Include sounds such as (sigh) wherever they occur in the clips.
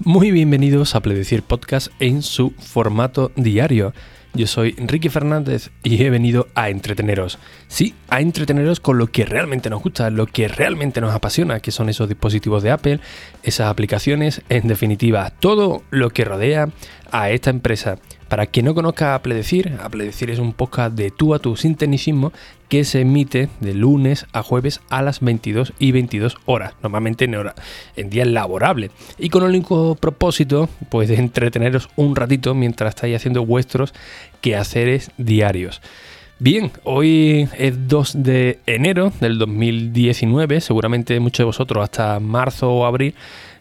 Muy bienvenidos a Pledecir Podcast en su formato diario. Yo soy Enrique Fernández y he venido a entreteneros. Sí, a entreteneros con lo que realmente nos gusta, lo que realmente nos apasiona, que son esos dispositivos de Apple, esas aplicaciones, en definitiva, todo lo que rodea a esta empresa. Para quien no conozca a Pledecir, a Pledecir es un podcast de tú a tu sin que se emite de lunes a jueves a las 22 y 22 horas, normalmente en, hora, en días laborables. Y con el único propósito, pues de entreteneros un ratito mientras estáis haciendo vuestros quehaceres diarios. Bien, hoy es 2 de enero del 2019, seguramente muchos de vosotros hasta marzo o abril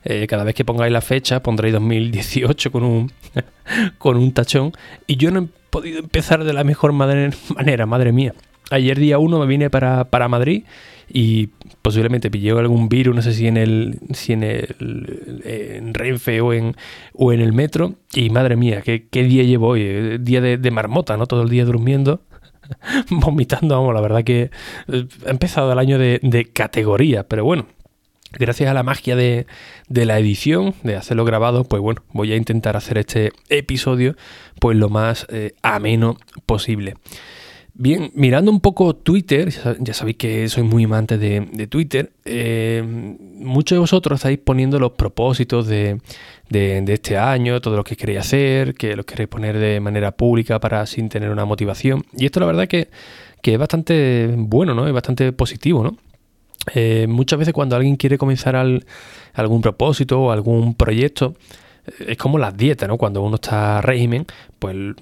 eh, cada vez que pongáis la fecha pondréis 2018 con un, (laughs) con un tachón. Y yo no he podido empezar de la mejor manera, madre mía. Ayer día 1 me vine para, Madrid y posiblemente pillé algún virus, no sé si en el si en el en Renfe o en, o en el metro. Y madre mía, qué, qué día llevo hoy, eh, día de, marmota, ¿no? Todo el día durmiendo, (laughs) vomitando, vamos, la verdad que eh, he empezado el año de, de categoría, pero bueno, gracias a la magia de, la edición, de hacerlo grabado, pues bueno, voy a intentar hacer este episodio pues lo más eh, ameno posible. Bien, mirando un poco Twitter, ya sabéis que soy muy amante de, Twitter, eh, muchos de vosotros estáis poniendo los propósitos de, este año, todo lo que queréis hacer, que los queréis poner de manera pública para sin tener una motivación. Y esto la verdad que, que es bastante bueno, ¿no? Es bastante positivo, ¿no? Eh, muchas veces cuando alguien quiere comenzar algún propósito o algún proyecto, es como las dietas, ¿no? Cuando uno está a régimen, pues el,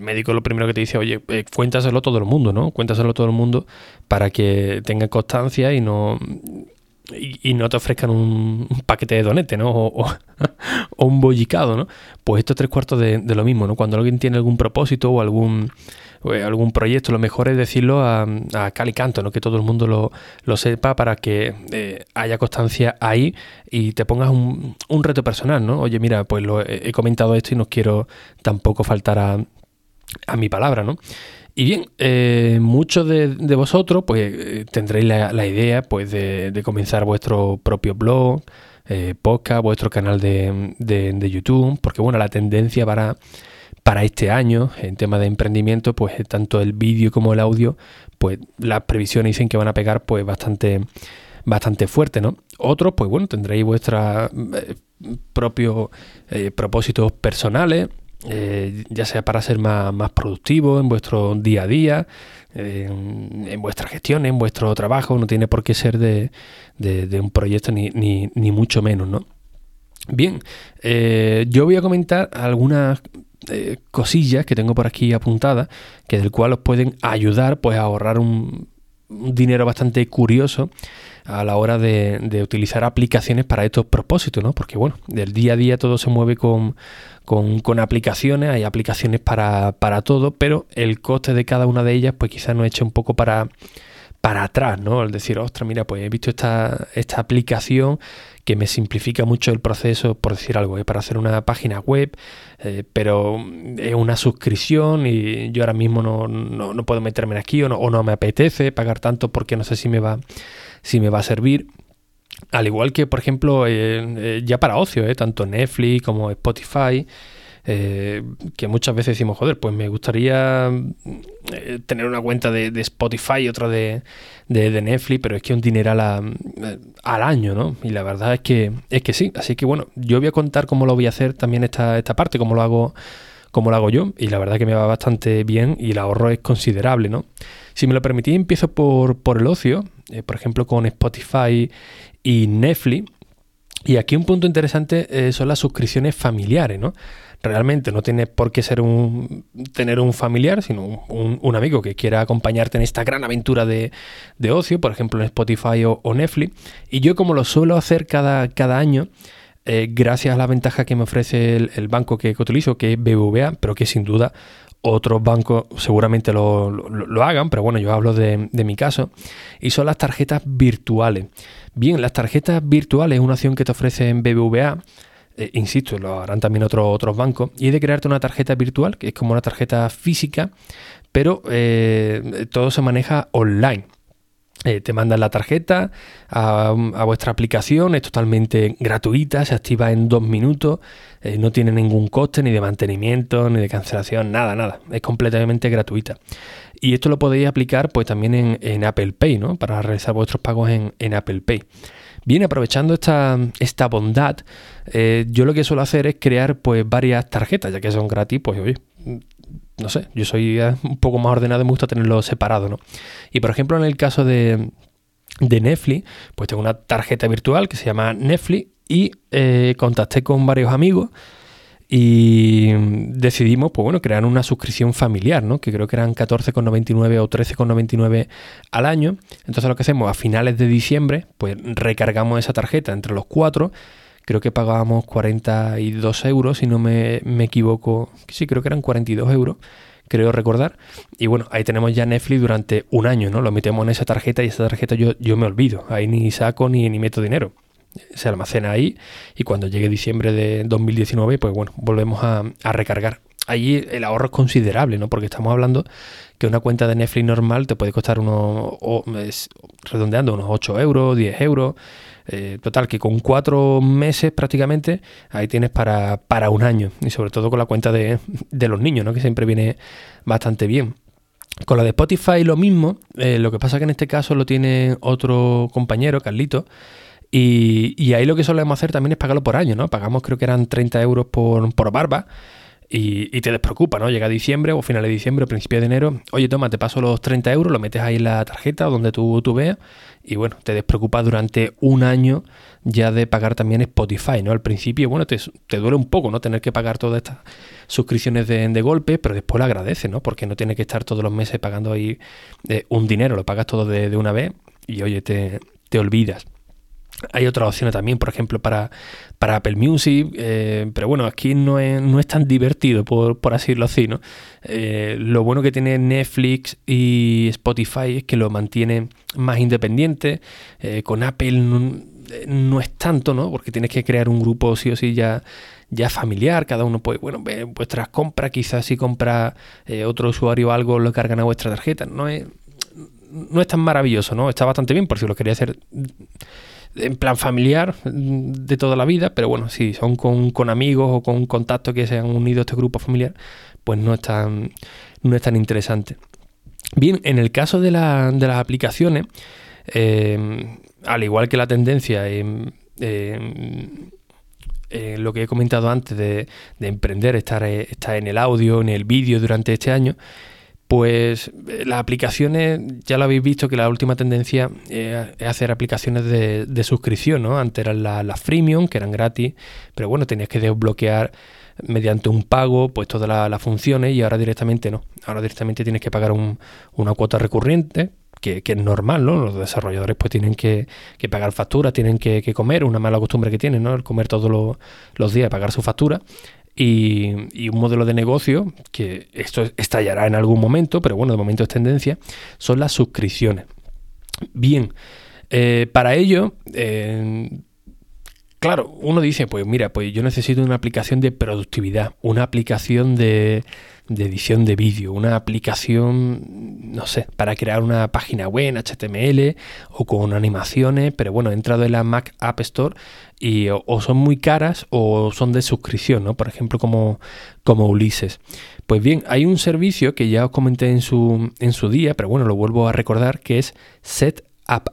médico lo primero que te dice, oye, eh, cuéntaselo todo el mundo, ¿no? Cuéntaselo todo el mundo para que tenga constancia y no y, no te ofrezcan un, paquete de donete, ¿no? (laughs) O, un bollicado, ¿no? Pues esto es tres cuartos de, lo mismo, ¿no? Cuando alguien tiene algún propósito o algún algún proyecto, lo mejor es decirlo a, a cal y canto, ¿no? que todo el mundo lo, sepa para que eh, haya constancia ahí y te pongas un, un, reto personal, ¿no? Oye, mira, pues lo he, comentado esto y no quiero tampoco faltar a, a mi palabra, ¿no? Y bien, eh, muchos de, vosotros pues eh, tendréis la, idea pues de, de, comenzar vuestro propio blog, podcast, vuestro canal de, de, YouTube, porque bueno, la tendencia para para este año, en tema de emprendimiento, pues tanto el vídeo como el audio, pues las previsiones dicen que van a pegar pues bastante, bastante fuerte, ¿no? Otros, pues bueno, tendréis vuestros eh, propios eh, propósitos personales, eh, ya sea para ser más, más productivo en vuestro día a día, en, vuestra gestión, en vuestro trabajo, no tiene por qué ser de, un proyecto ni, ni, ni, mucho menos, ¿no? Bien, yo voy a comentar algunas eh, cosillas que tengo por aquí apuntadas, que del cual os pueden ayudar pues, a ahorrar un, dinero bastante curioso a la hora de, utilizar aplicaciones para estos propósitos, ¿no? Porque bueno, del día a día todo se mueve con, con, aplicaciones, hay aplicaciones para, para, todo, pero el coste de cada una de ellas pues quizás nos eche un poco para, para atrás, ¿no? El decir, ostras, mira, pues he visto esta, esta aplicación que me simplifica mucho el proceso, por decir algo, ¿eh? para hacer una página web, eh, pero es una suscripción y yo ahora mismo no, puedo meterme aquí o no, o no, me apetece pagar tanto porque no sé si me va, si me va a servir. Al igual que, por ejemplo, eh, ya para ocio, tanto Netflix como Spotify, eh, que muchas veces decimos, joder, pues me gustaría eh, tener una cuenta de, Spotify y otra de, Netflix, pero es que un dinero eh, al año, ¿no? Y la verdad es que, es que sí. Así que bueno, yo voy a contar cómo lo voy a hacer también esta, esta parte, cómo lo hago cómo lo hago yo y la verdad que me va bastante bien y el ahorro es considerable, ¿no? Si me lo permitís empiezo por, por el ocio, por ejemplo con Spotify y Netflix y aquí un punto interesante son las suscripciones familiares, ¿no? Realmente no tiene por qué ser un tener un familiar, sino un, amigo que quiera acompañarte en esta gran aventura de, ocio, por ejemplo en Spotify o, Netflix. Y yo como lo suelo hacer cada, cada año, eh, gracias a la ventaja que me ofrece el, banco que, utilizo, que es BBVA, pero que sin duda otros bancos seguramente lo, hagan, pero bueno, yo hablo de, de, mi caso, y son las tarjetas virtuales. Bien, las tarjetas virtuales es una opción que te ofrece en BBVA eh, insisto, lo harán también otros otros bancos, y de crearte una tarjeta virtual, que es como una tarjeta física, pero eh, todo se maneja online. Eh, te mandan la tarjeta a, vuestra aplicación, es totalmente gratuita, se activa en dos minutos, eh, no tiene ningún coste ni de mantenimiento, ni de cancelación, nada, nada, es completamente gratuita. Y esto lo podéis aplicar pues también en, Apple Pay, ¿no? Para realizar vuestros pagos en, Apple Pay. Bien, aprovechando esta, esta bondad, eh, yo lo que suelo hacer es crear pues varias tarjetas, ya que son gratis, pues oye, no sé, yo soy eh, un poco más ordenado y me gusta tenerlo separado, ¿no? Y por ejemplo, en el caso de, de Netflix, pues tengo una tarjeta virtual que se llama Netflix y eh, contacté con varios amigos y decidimos, pues bueno, crear una suscripción familiar, ¿no? Que creo que eran 14,99 o 13,99 al año. Entonces lo que hacemos a finales de diciembre, pues recargamos esa tarjeta entre los cuatro creo que pagábamos 42 euros, si no me, equivoco. Sí, creo que eran 42 euros, creo recordar. Y bueno, ahí tenemos ya Netflix durante un año, ¿no? Lo metemos en esa tarjeta y esa tarjeta yo, yo me olvido. Ahí ni saco ni, ni meto dinero. Se almacena ahí y cuando llegue diciembre de 2019, pues bueno, volvemos a, recargar. Ahí el ahorro es considerable, ¿no? Porque estamos hablando que una cuenta de Netflix normal te puede costar unos, redondeando, unos 8 euros, 10 euros. Eh, total, que con cuatro meses prácticamente ahí tienes para, para un año. Y sobre todo con la cuenta de, los niños, ¿no? que siempre viene bastante bien. Con la de Spotify lo mismo, eh, lo que pasa que en este caso lo tiene otro compañero, Carlito, y, y, ahí lo que solemos hacer también es pagarlo por año, ¿no? Pagamos creo que eran 30 euros por, por barba y, te despreocupa, ¿no? Llega diciembre o final de diciembre o principio de enero, oye, toma, te paso los 30 euros, lo metes ahí en la tarjeta donde tú, tú veas y bueno, te despreocupa durante un año ya de pagar también Spotify, ¿no? Al principio, bueno, te, duele un poco, ¿no? Tener que pagar todas estas suscripciones de, de, golpe, pero después lo agradeces, ¿no? Porque no tienes que estar todos los meses pagando ahí eh, un dinero, lo pagas todo de, de una vez y oye, te, te olvidas. Hay otras opciones también, por ejemplo, para, para Apple Music, eh, pero bueno, aquí no es, no es tan divertido, por, por así decirlo así, ¿no? Eh, lo bueno que tiene Netflix y Spotify es que lo mantiene más independiente. Eh, con Apple no, es tanto, ¿no? Porque tienes que crear un grupo sí o sí ya, ya familiar, cada uno puede, bueno, ver vuestras compras, quizás si compra otro usuario algo, lo cargan a vuestra tarjeta. No es, no es tan maravilloso, ¿no? Está bastante bien por si lo quería hacer en plan familiar de toda la vida, pero bueno, si son con, amigos o con contactos que se han unido a este grupo familiar, pues no es tan, no es tan interesante. Bien, en el caso de, la, de las aplicaciones, eh, al igual que la tendencia en, lo que he comentado antes de, de emprender, estar, estar en el audio, en el vídeo durante este año, pues eh, las aplicaciones, ya lo habéis visto que la última tendencia eh, es hacer aplicaciones de, suscripción, ¿no? Antes eran las freemium, que eran gratis, pero bueno, tenías que desbloquear mediante un pago pues todas las funciones y ahora directamente no. Ahora directamente tienes que pagar una cuota recurrente, que, es normal, ¿no? Los desarrolladores pues tienen que, pagar facturas, tienen que, comer, una mala costumbre que tienen, ¿no? El comer todos los días, pagar su factura y, un modelo de negocio, que esto estallará en algún momento, pero bueno, de momento es tendencia, son las suscripciones. Bien, eh, para ello, eh, claro, uno dice, pues mira, pues yo necesito una aplicación de productividad, una aplicación de, de edición de vídeo, una aplicación, no sé, para crear una página web en HTML o con animaciones, pero bueno, he entrado en la Mac App Store y o, son muy caras o son de suscripción, ¿no? Por ejemplo, como, como Ulises. Pues bien, hay un servicio que ya os comenté en su, en su día, pero bueno, lo vuelvo a recordar, que es SetUp.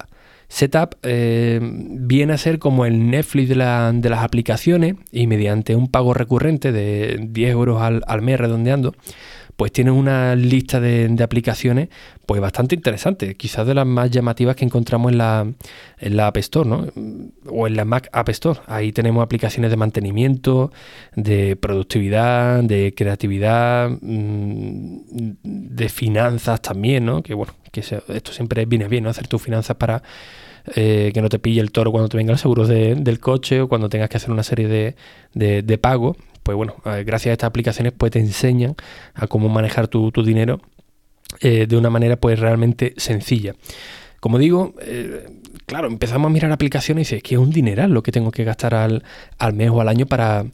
Setup eh, viene a ser como el Netflix de, las aplicaciones y mediante un pago recurrente de 10 euros al, mes redondeando, pues tiene una lista de, aplicaciones pues bastante interesante, quizás de las más llamativas que encontramos en la, en la App Store, ¿no? O en la Mac App Store. Ahí tenemos aplicaciones de mantenimiento, de productividad, de creatividad, mm, de finanzas también, ¿no? Que bueno, que esto siempre viene bien, ¿no? Hacer tus finanzas para eh, que no te pille el toro cuando te venga el seguro del coche o cuando tengas que hacer una serie de, de, pagos. Pues bueno, eh, gracias a estas aplicaciones pues te enseñan a cómo manejar tu, dinero eh, de una manera pues realmente sencilla. Como digo, claro, empezamos a mirar aplicaciones y dices, que es un dineral lo que tengo que gastar al, al mes o al año para,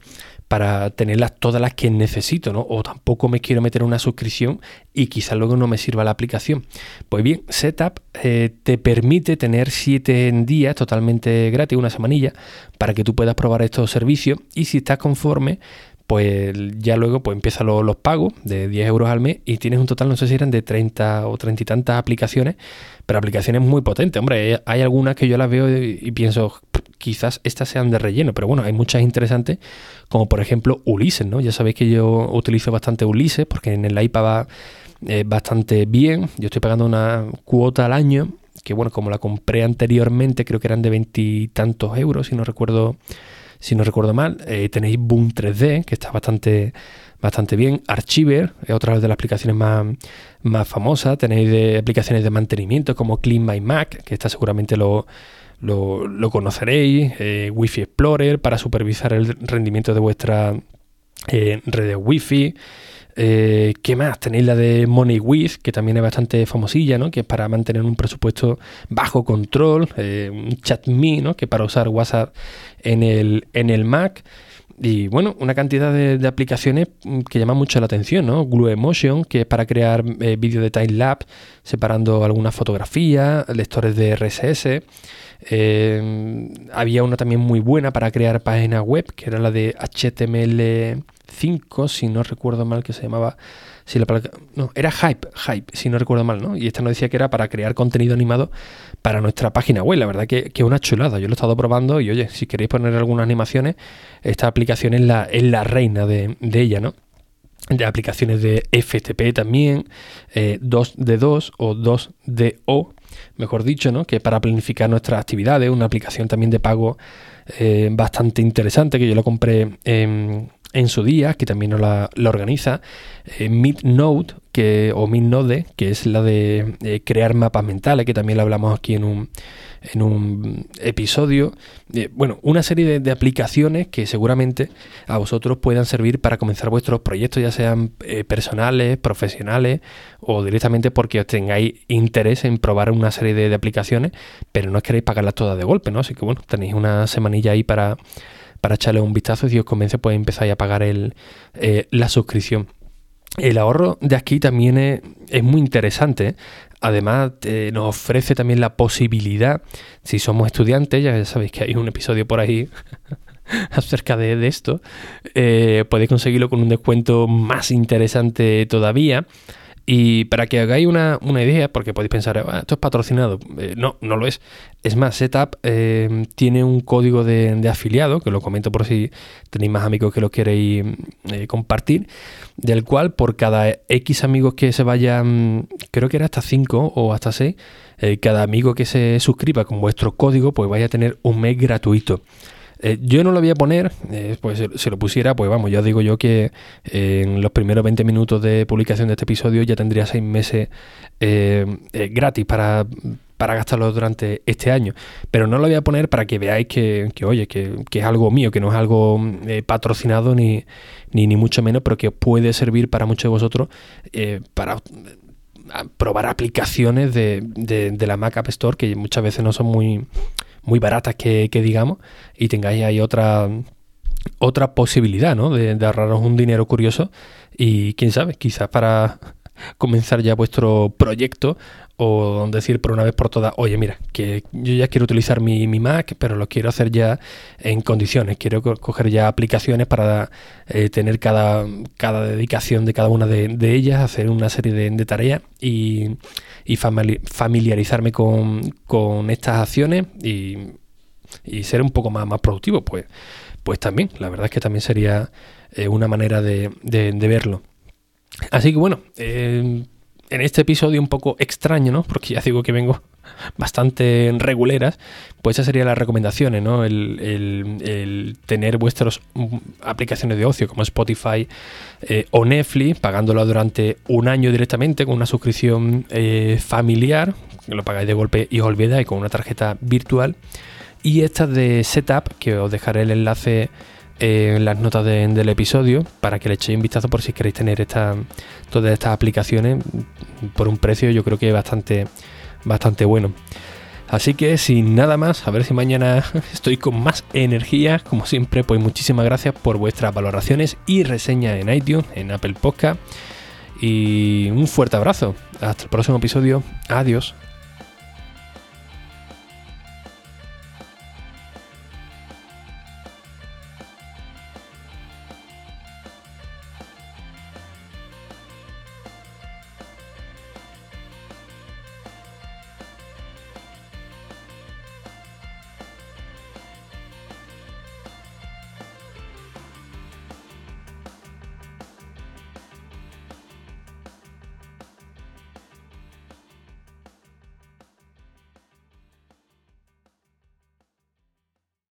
para tenerlas todas las que necesito, ¿no? O tampoco me quiero meter una suscripción y quizás luego no me sirva la aplicación. Pues bien, Setup eh, te permite tener 7 días totalmente gratis, una semanilla, para que tú puedas probar estos servicios y si estás conforme, pues ya luego pues empiezan los, pagos de 10 euros al mes y tienes un total, no sé si eran de 30 o 30 y tantas aplicaciones, pero aplicaciones muy potentes. Hombre, hay algunas que yo las veo y, pienso, quizás estas sean de relleno, pero bueno, hay muchas interesantes, como por ejemplo Ulises, ¿no? Ya sabéis que yo utilizo bastante Ulises porque en el iPad va eh, bastante bien. Yo estoy pagando una cuota al año, que bueno, como la compré anteriormente, creo que eran de veintitantos euros, si no recuerdo si no recuerdo mal. Eh, tenéis Boom 3D, que está bastante, bastante bien. Archiver, es otra de las aplicaciones más, más famosas. Tenéis de aplicaciones de mantenimiento como Clean My Mac, que está seguramente lo, lo, conoceréis. Eh, Wi-Fi Explorer para supervisar el rendimiento de vuestra eh, red de Wi-Fi. Eh, ¿Qué más? Tenéis la de MoneyWiz, que también es bastante famosilla, ¿no? Que es para mantener un presupuesto bajo control. Eh, un ChatMe, ¿no? Que para usar WhatsApp en el, en el Mac. Y bueno, una cantidad de, aplicaciones que llaman mucho la atención, ¿no? Glue Emotion, que es para crear eh, vídeos de time lapse, separando algunas fotografías, lectores de RSS. había una también muy buena para crear páginas web, que era la de HTML 5, si no recuerdo mal, que se llamaba. Si la era Hype, Hype, si no recuerdo mal, ¿no? Y esta nos decía que era para crear contenido animado para nuestra página web. La verdad que es una chulada. Yo lo he estado probando y oye, si queréis poner algunas animaciones, esta aplicación es la, es la reina de, ella, ¿no? de aplicaciones de FTP también, 2D2 eh, o 2DO, mejor dicho, ¿no? que para planificar nuestras actividades, una aplicación también de pago eh, bastante interesante que yo lo compré en, en su día, que también nos la, organiza, eh, MidNode, que, o MidNode, que es la de eh, crear mapas mentales, que también lo hablamos aquí en un, en un episodio. Eh, bueno, una serie de, aplicaciones que seguramente a vosotros puedan servir para comenzar vuestros proyectos, ya sean personales, profesionales o directamente porque os tengáis interés en probar una serie de, de aplicaciones, pero no queréis pagarlas todas de golpe, ¿no? Así que bueno, tenéis una semanilla ahí para para echarle un vistazo y si os convence pues empezáis a pagar el, eh, la suscripción. El ahorro de aquí también es, muy interesante. Además, nos ofrece también la posibilidad, si somos estudiantes, ya sabéis que hay un episodio por ahí (laughs) acerca de, esto, eh, podéis conseguirlo con un descuento más interesante todavía. Y para que hagáis una, idea, porque podéis pensar, ah, esto es patrocinado. Eh, no, no lo es. Es más, Setup eh, tiene un código de, afiliado, que lo comento por si tenéis más amigos que lo queréis eh, compartir, del cual por cada X amigos que se vayan, creo que era hasta 5 o hasta 6, cada amigo que se suscriba con vuestro código, pues vaya a tener un mes gratuito. Eh, yo no lo voy a poner, eh, pues si lo pusiera, pues vamos, ya digo yo que eh, en los primeros 20 minutos de publicación de este episodio ya tendría 6 meses gratis para, para gastarlo durante este año. Pero no lo voy a poner para que veáis que, oye, que, es algo mío, que no es algo patrocinado ni, ni, mucho menos, pero que puede servir para muchos de vosotros para probar aplicaciones de, de, la Mac App Store que muchas veces no son muy muy baratas que, digamos y tengáis ahí otra otra posibilidad ¿no? de, de ahorraros un dinero curioso y quién sabe, quizás para (laughs) comenzar ya vuestro proyecto o decir por una vez por todas, oye, mira, que yo ya quiero utilizar mi, Mac, pero lo quiero hacer ya en condiciones. Quiero coger ya aplicaciones para eh, tener cada, cada dedicación de cada una de, ellas, hacer una serie de, tareas y, familiarizarme con, estas acciones y, ser un poco más, más productivo. Pues, pues también, la verdad es que también sería eh, una manera de, verlo. Así que bueno, eh, en este episodio un poco extraño, ¿no? Porque ya digo que vengo (laughs) bastante reguleras, pues esas serían las recomendaciones, ¿no? El, tener vuestras aplicaciones de ocio como Spotify eh, o Netflix, pagándolo durante un año directamente con una suscripción eh, familiar, que lo pagáis de golpe y os olvidáis con una tarjeta virtual y estas de Setup, que os dejaré el enlace eh, en las notas de, del episodio para que le echéis un vistazo por si queréis tener todas estas aplicaciones por un precio yo creo que bastante, bastante bueno. Así que sin nada más, a ver si mañana (laughs) estoy con más energía. Como siempre, pues muchísimas gracias por vuestras valoraciones y reseñas en iTunes, en Apple Podcast. Y un fuerte abrazo. Hasta el próximo episodio. Adiós.